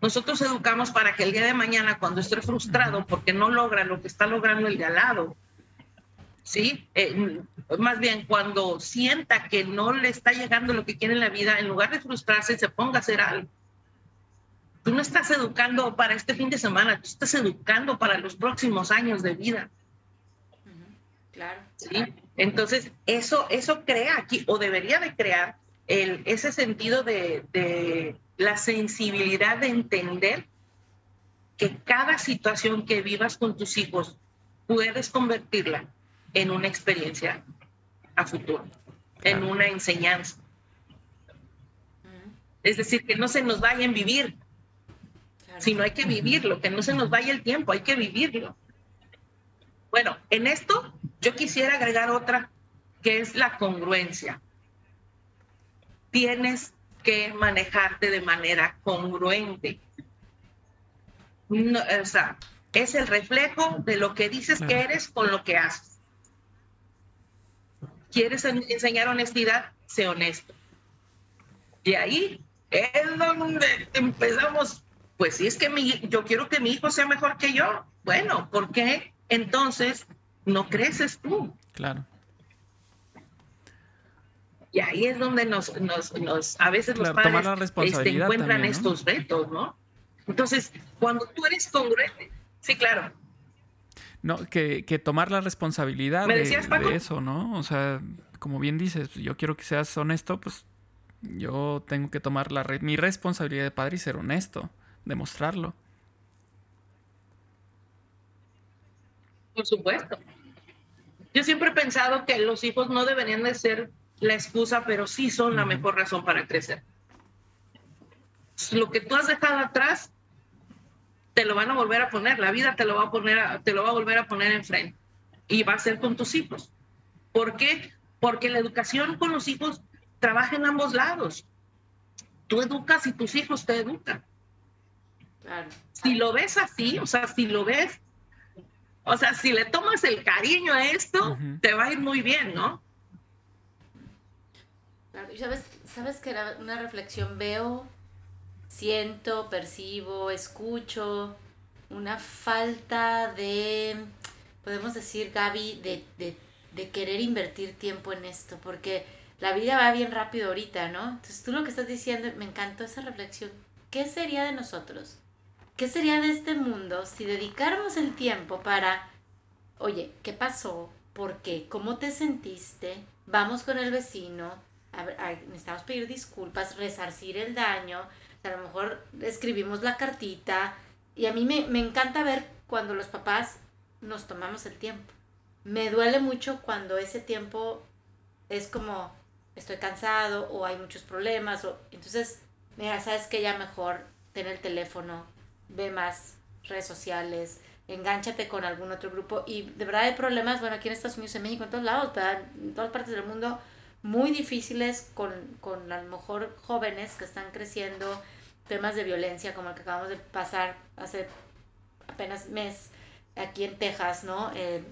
S4: Nosotros educamos para que el día de mañana, cuando esté frustrado porque no logra lo que está logrando el de al lado, ¿sí? Eh, más bien, cuando sienta que no le está llegando lo que quiere en la vida, en lugar de frustrarse, se ponga a hacer algo. Tú no estás educando para este fin de semana, tú estás educando para los próximos años de vida.
S3: Claro.
S4: ¿Sí? Entonces, eso, eso crea aquí, o debería de crear, el, ese sentido de, de la sensibilidad de entender que cada situación que vivas con tus hijos puedes convertirla en una experiencia a futuro, en una enseñanza. Es decir, que no se nos vaya en vivir, sino hay que vivirlo, que no se nos vaya el tiempo, hay que vivirlo. Bueno, en esto yo quisiera agregar otra, que es la congruencia tienes que manejarte de manera congruente. o sea, es el reflejo de lo que dices que eres con lo que haces. ¿Quieres enseñar honestidad? Sé honesto. De ahí es donde empezamos, pues si es que mi, yo quiero que mi hijo sea mejor que yo, bueno, ¿por qué entonces no creces tú?
S1: Claro.
S4: Y ahí es donde nos, nos, nos a veces los padres este, encuentran estos retos, ¿no? Entonces, cuando tú eres congruente, sí, claro.
S1: No, que, que tomar la responsabilidad de, de, eso, ¿no? O sea, como bien dices, yo quiero que seas honesto, pues yo tengo que tomar la mi responsabilidad de padre y ser honesto, demostrarlo.
S4: Por supuesto. Yo siempre he pensado que los hijos no deberían de ser la excusa, pero sí son la mejor razón para crecer. Lo que tú has dejado atrás, te lo van a volver a poner, la vida te lo va a poner, te lo va a volver a poner enfrente y va a ser con tus hijos. ¿Por qué? Porque la educación con los hijos trabaja en ambos lados. Tú educas y tus hijos te educan. Si lo ves así, o sea, si lo ves, o sea, si le tomas el cariño a esto, te va a ir muy bien, ¿no?
S3: Sabes, sabes que era una reflexión, veo, siento, percibo, escucho una falta de, podemos decir, Gaby, de, de, de querer invertir tiempo en esto, porque la vida va bien rápido ahorita, ¿no? Entonces tú lo que estás diciendo, me encantó esa reflexión. ¿Qué sería de nosotros? ¿Qué sería de este mundo si dedicáramos el tiempo para, oye, ¿qué pasó? ¿Por qué? ¿Cómo te sentiste? Vamos con el vecino, necesitamos pedir disculpas, resarcir el daño, a lo mejor escribimos la cartita. Y a mí me, me encanta ver cuando los papás nos tomamos el tiempo. Me duele mucho cuando ese tiempo es como, estoy cansado o hay muchos problemas. O, entonces, mira, sabes que ya mejor ten el teléfono, ve más redes sociales, engánchate con algún otro grupo. Y de verdad hay problemas, bueno, aquí en Estados Unidos, en México, en todos lados, en todas partes del mundo, muy difíciles con, con a lo mejor jóvenes que están creciendo, temas de violencia como el que acabamos de pasar hace apenas mes aquí en Texas, ¿no? Eh,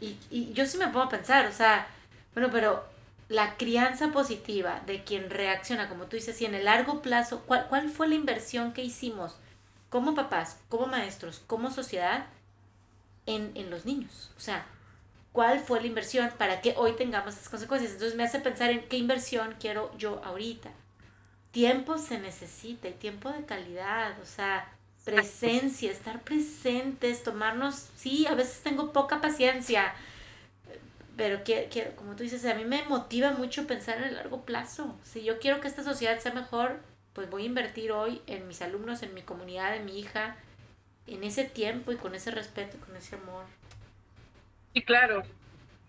S3: y, y yo sí me puedo pensar, o sea, bueno, pero la crianza positiva de quien reacciona, como tú dices, y en el largo plazo, ¿cuál, cuál fue la inversión que hicimos como papás, como maestros, como sociedad en, en los niños? O sea, ¿cuál fue la inversión para que hoy tengamos esas consecuencias? Entonces me hace pensar en qué inversión quiero yo ahorita. Tiempo se necesita y tiempo de calidad, o sea, presencia, estar presentes, tomarnos, sí, a veces tengo poca paciencia, pero que, como tú dices, a mí me motiva mucho pensar en el largo plazo. Si yo quiero que esta sociedad sea mejor, pues voy a invertir hoy en mis alumnos, en mi comunidad, en mi hija, en ese tiempo y con ese respeto, con ese amor.
S4: Sí, claro.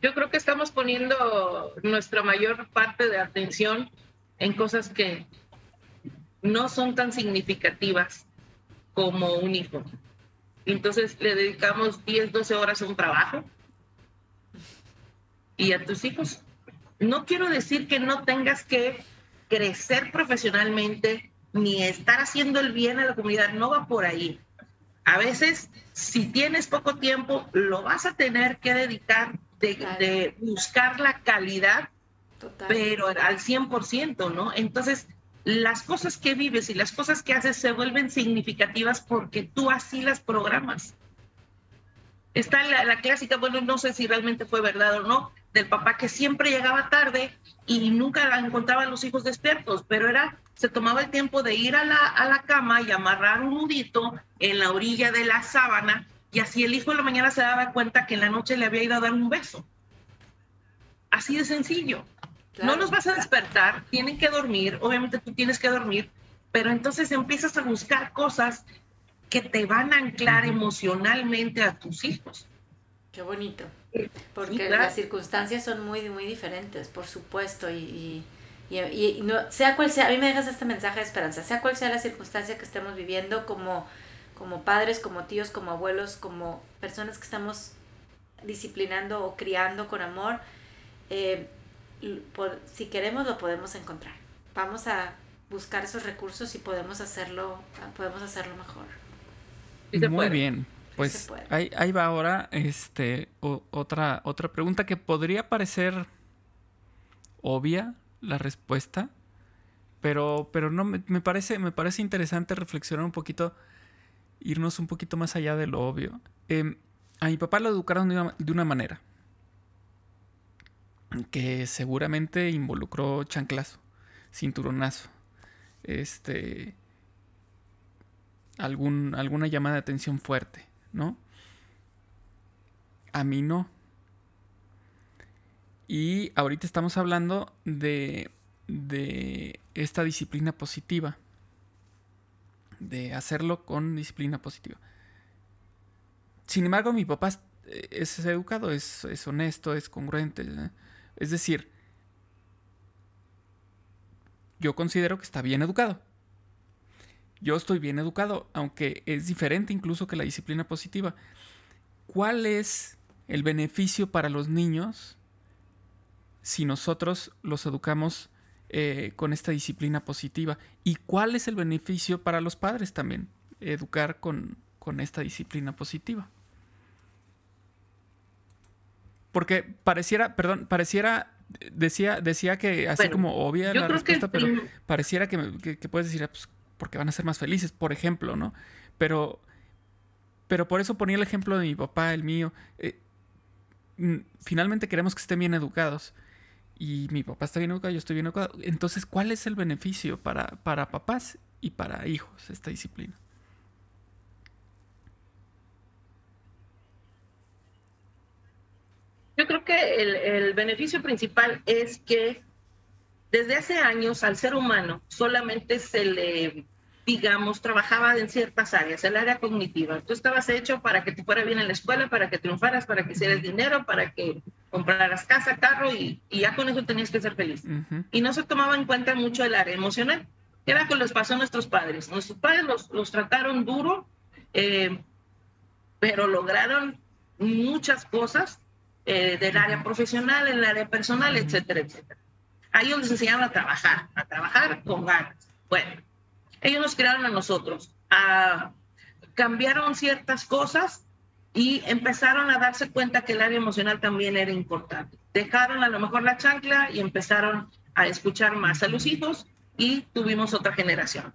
S4: Yo creo que estamos poniendo nuestra mayor parte de atención en cosas que no son tan significativas como un hijo. Entonces le dedicamos 10, 12 horas a un trabajo y a tus hijos. No quiero decir que no tengas que crecer profesionalmente ni estar haciendo el bien a la comunidad, no va por ahí. A veces, si tienes poco tiempo, lo vas a tener que dedicar de, buscar la calidad, pero al 100%, ¿no? Entonces, las cosas que vives y las cosas que haces se vuelven significativas porque tú así las programas. Está la, la clásica, bueno, no sé si realmente fue verdad o no, del papá que siempre llegaba tarde y nunca encontraba a los hijos despiertos, pero era, se tomaba el tiempo de ir a la, a la cama y amarrar un nudito en la orilla de la sábana y así el hijo de la mañana se daba cuenta que en la noche le había ido a dar un beso. Así de sencillo. No los vas a despertar, tienen que dormir, obviamente tú tienes que dormir, pero entonces empiezas a buscar cosas que te van a anclar emocionalmente a tus hijos.
S3: Qué bonito. Porque las circunstancias son muy, muy diferentes, por supuesto, y, y, no, sea cual sea, a mí me dejas este mensaje de esperanza, sea cual sea la circunstancia que estemos viviendo como, como padres, como tíos, como abuelos, como personas que estamos disciplinando o criando con amor, eh, si queremos lo podemos encontrar. Vamos a buscar esos recursos y podemos hacerlo, podemos hacerlo mejor.
S1: Muy bien. Pues ahí, ahí, va ahora este, otra, otra pregunta que podría parecer obvia la respuesta, Pero, pero no, me, parece, me parece interesante reflexionar un poquito, irnos un poquito más allá de lo obvio. Em, a mi papá lo educaron de una, manera que seguramente involucró chanclazo, cinturonazo, este, algún, alguna llamada de atención fuerte, ¿no? A mí no. Y ahorita estamos hablando de, esta disciplina positiva, de hacerlo con disciplina positiva. Sin embargo, mi papá es, educado, es, honesto, es congruente. Es decir, yo considero que está bien educado. Yo estoy bien educado, aunque es diferente incluso que la disciplina positiva. ¿Cuál es el beneficio para los niños si nosotros los educamos eh, con esta disciplina positiva? ¿Y cuál es el beneficio para los padres también? Educar con, esta disciplina positiva. Porque pareciera, perdón, pareciera, decía, decía que así como obvia la respuesta, pero pareciera que, puedes decir, ah, pues, porque van a ser más felices, por ejemplo, ¿no? Pero, pero por eso ponía el ejemplo de mi papá, el mío. Eh, finalmente queremos que estén bien educados. Y mi papá está bien educado, yo estoy bien educado. Entonces, ¿cuál es el beneficio para, para papás y para hijos esta disciplina?
S4: Yo creo que el, el, beneficio principal es que desde hace años al ser humano solamente se le digamos, trabajaba en ciertas áreas, el área cognitiva. Tú estabas hecho para que te fuera bien en la escuela, para que triunfaras, para que hicieras dinero, para que compraras casa, carro y, ya con eso tenías que ser feliz. Y no se tomaba en cuenta mucho el área emocional, era lo que les pasó a nuestros padres. Nuestros padres los, los trataron duro, eh, pero lograron muchas cosas eh, del área profesional, en el área personal, etcétera, etcétera. A ellos les enseñaron a trabajar, a trabajar con ganas. Bueno, ellos nos crearon a nosotros, cambiaron ciertas cosas y empezaron a darse cuenta que el área emocional también era importante. Dejaron a lo mejor la chancla y empezaron a escuchar más a los hijos y tuvimos otra generación.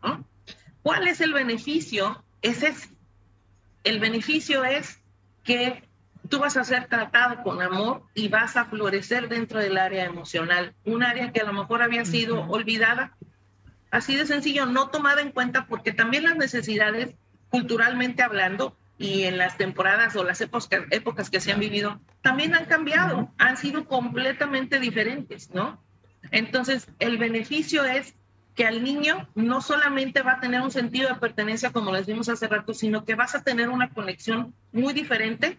S4: ¿Cuál es el beneficio? Es ese. El beneficio es que tú vas a ser tratado con amor y vas a florecer dentro del área emocional, un área que a lo mejor había sido olvidada Así de sencillo, no tomada en cuenta porque también las necesidades, culturalmente hablando, y en las temporadas o las épocas, que se han vivido, también han cambiado, han sido completamente diferentes, ¿no? Entonces, el beneficio es que al niño no solamente va a tener un sentido de pertenencia, como les vimos hace rato, sino que vas a tener una conexión muy diferente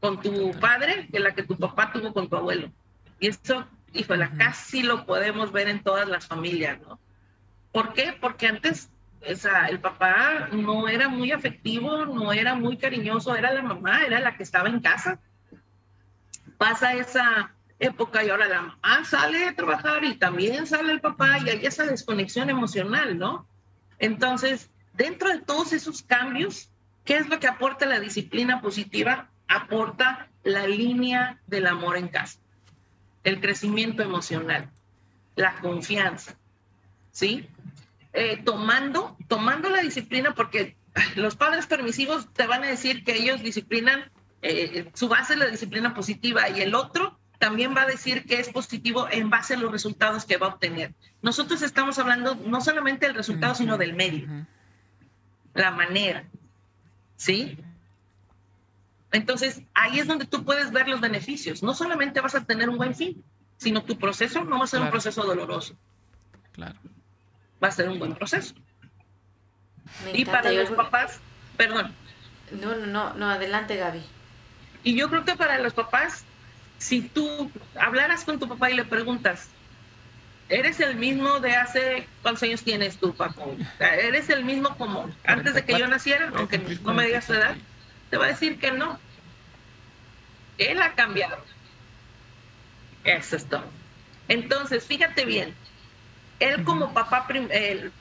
S4: con tu padre que la que tu papá tuvo con tu abuelo. Y eso, híjole, casi lo podemos ver en todas las familias, ¿no? ¿Por qué? Porque antes el papá no era muy afectivo, no era muy cariñoso, era la mamá, era la que estaba en casa. Pasa esa época y ahora la mamá sale a trabajar y también sale el papá y hay esa desconexión emocional, ¿no? Entonces, dentro de todos esos cambios, ¿qué es lo que aporta la disciplina positiva? Aporta la línea del amor en casa, el crecimiento emocional, la confianza, ¿sí? Eh, tomando, tomando la disciplina, porque los padres permisivos te van a decir que ellos disciplinan, eh, su base es la disciplina positiva y el otro también va a decir que es positivo en base a los resultados que va a obtener. Nosotros estamos hablando no solamente del resultado, sino del medio, la manera, ¿sí? Entonces, ahí es donde tú puedes ver los beneficios. No solamente vas a tener un buen fin, sino tu proceso no va a ser un proceso doloroso.
S1: Claro
S4: va a ser un buen proceso. y para los papás, perdón.
S3: No, no, no, no, adelante Gaby.
S4: Y yo creo que para los papás, si tú hablaras con tu papá y le preguntas, ¿eres el mismo de hace cuántos años tienes tú, papá? ¿Eres el mismo como antes de que yo naciera? Aunque no me digas su edad, te va a decir que no. Él ha cambiado. Eso es todo. Entonces, fíjate bien, él como papá,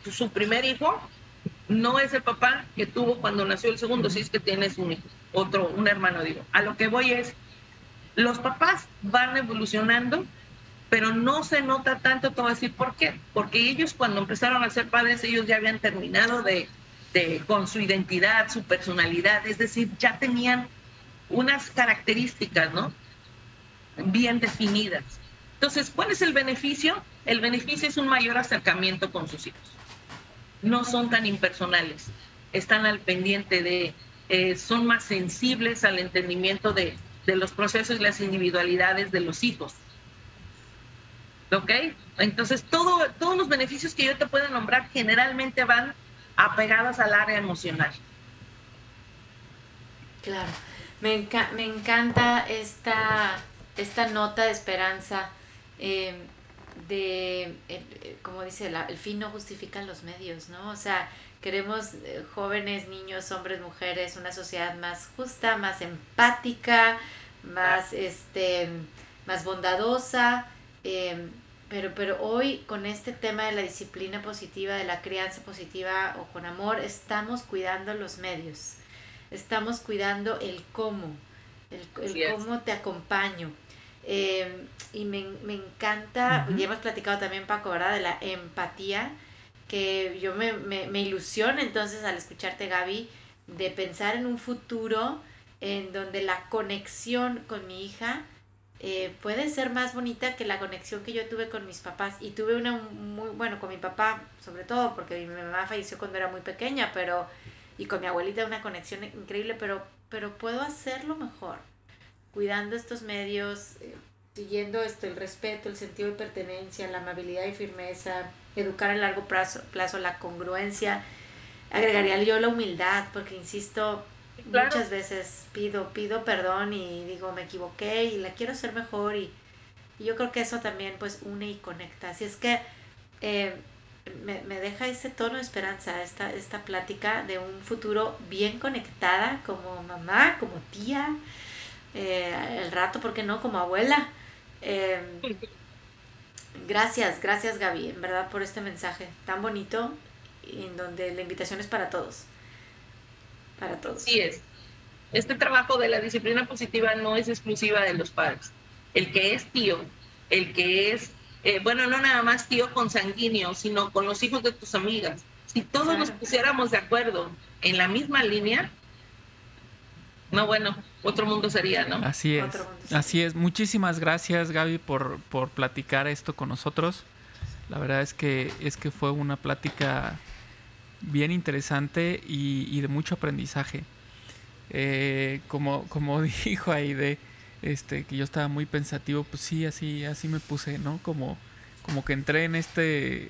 S4: su primer hijo, no es el papá que tuvo cuando nació el segundo, si es que tienes un hijo, otro, un hermano, digo. A lo que voy es, los papás van evolucionando, pero no se nota tanto, te voy a decir por qué. Porque ellos cuando empezaron a ser padres, ellos ya habían terminado de, de, con su identidad, su personalidad, es decir, ya tenían unas características, ¿no? Bien definidas. Entonces, ¿cuál es el beneficio? El beneficio es un mayor acercamiento con sus hijos. No son tan impersonales, están al pendiente de, eh, son más sensibles al entendimiento de, de los procesos y las individualidades de los hijos. ¿Ok? Entonces, todo, todos los beneficios que yo te puedo nombrar generalmente van apegados al área emocional.
S3: Claro. Me, me encanta esta, esta nota de esperanza. Eh, de, eh, como dice, el fin no justifica los medios, ¿no? O sea, queremos eh, jóvenes, niños, hombres, mujeres, una sociedad más justa, más empática, más, este, más bondadosa, em, pero, pero hoy con este tema de la disciplina positiva, de la crianza positiva o con amor, estamos cuidando los medios, estamos cuidando el cómo, el, cómo te acompaño. Em, y me, encanta, y hemos platicado también, Paco, ¿verdad? De la empatía, que yo me, me, me ilusiona entonces al escucharte, Gaby, de pensar en un futuro en donde la conexión con mi hija eh, puede ser más bonita que la conexión que yo tuve con mis papás. Y tuve una muy, bueno, con mi papá, sobre todo, porque mi mamá falleció cuando era muy pequeña, pero, y con mi abuelita una conexión increíble, pero, pero puedo hacerlo mejor, cuidando estos medios, eh, siguiendo esto, el respeto, el sentido de pertenencia, la amabilidad y firmeza, educar a largo plazo, plazo la congruencia. Agregaría yo la humildad, porque insisto, Muchas veces pido, pido perdón y digo, me equivoqué y la quiero hacer mejor y, yo creo que eso también pues une y conecta. Así es que eh, me, deja ese tono de esperanza, esta, esta plática de un futuro bien conectada como mamá, como tía, eh, el rato, ¿por qué no? Como abuela. Eh, gracias, gracias Gaby, en verdad, por este mensaje tan bonito en donde la invitación es para todos para todos.
S4: Sí es. Este trabajo de la disciplina positiva no es exclusiva de los padres. El que es tío, el que es, eh, bueno, no nada más tío consanguíneo, sino con los hijos de tus amigas. Si todos nos pusiéramos de acuerdo en la misma línea, no, bueno, otro mundo sería, ¿no?
S1: Así es. Así es. Muchísimas gracias, Gaby, por, por platicar esto con nosotros. La verdad es que, es que fue una plática bien interesante y, de mucho aprendizaje. Eh, como, como dijo ahí de este que yo estaba muy pensativo, pues sí, así, así me puse, ¿no? Como, como que entré en este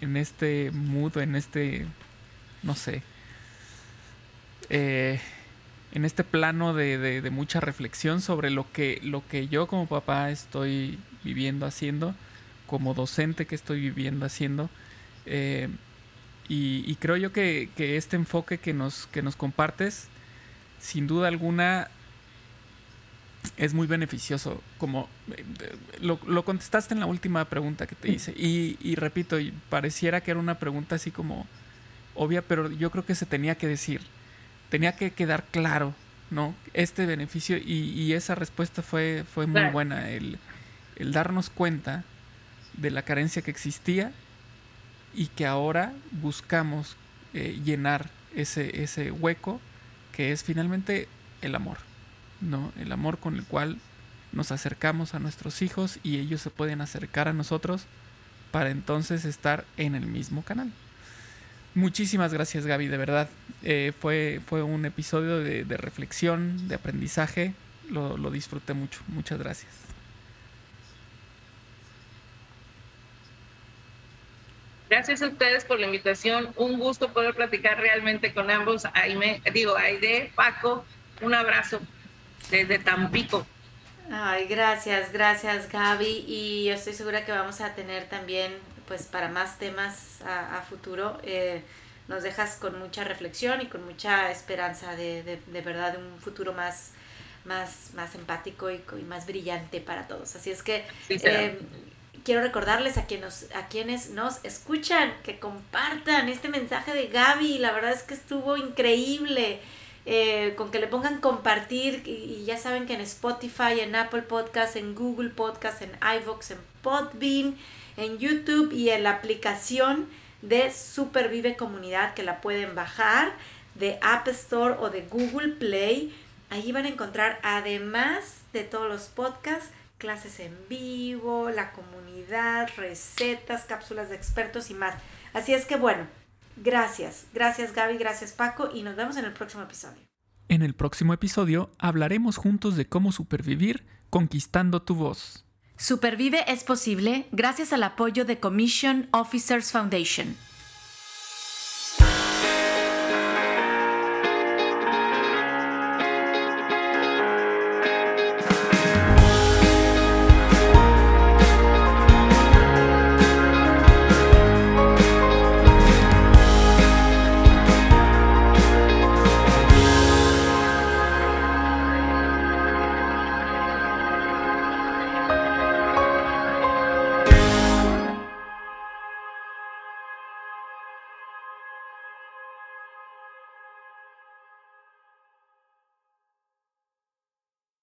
S1: en este mood, en este no sé. Eh, en este plano de, de, mucha reflexión sobre lo que, lo que yo como papá estoy viviendo haciendo, como docente que estoy viviendo haciendo. Eh, y, creo yo que, este enfoque que nos, que nos compartes, sin duda alguna, es muy beneficioso. Como eh, lo, lo contestaste en la última pregunta que te hice. Y, y repito, pareciera que era una pregunta así como obvia, pero yo creo que se tenía que decir. Tenía que quedar claro, ¿no? Este beneficio. Y, y esa respuesta fue, fue muy buena. El, el darnos cuenta de la carencia que existía y que ahora buscamos eh, llenar ese, ese hueco que es finalmente el amor, ¿no? El amor con el cual nos acercamos a nuestros hijos y ellos se pueden acercar a nosotros para entonces estar en el mismo canal. Muchísimas gracias Gaby, de verdad. Eh, fue, fue un episodio de, reflexión, de aprendizaje. lo disfruté mucho. Muchas gracias.
S4: Gracias a ustedes por la invitación. Un gusto poder platicar realmente con ambos. Aime, digo, Aide, Paco, un abrazo desde Tampico.
S3: Ay, gracias, gracias Gaby. Y yo estoy segura que vamos a tener también, pues para más temas a, futuro, eh, nos dejas con mucha reflexión y con mucha esperanza de, de, de verdad de un futuro más, más, más empático y, más brillante para todos. Así es que quiero recordarles a, quienes nos, a quienes nos escuchan que compartan este mensaje de Gaby. La verdad es que estuvo increíble. eh, con que le pongan compartir y, ya saben que en Spotify, en Apple Podcast, en Google Podcast, en iVoox, en Podbean, en YouTube y en la aplicación de Supervive Comunidad que la pueden bajar de App Store o de Google Play. Allí van a encontrar, además de todos los podcasts, clases en vivo, la comunidad, recetas, cápsulas de expertos y más. Así es que bueno, gracias. Gracias Gaby, gracias Paco y nos vemos en el próximo episodio.
S1: En el próximo episodio hablaremos juntos de cómo supervivir conquistando tu voz.
S2: Supervive es posible gracias al apoyo de Commission Officers Foundation.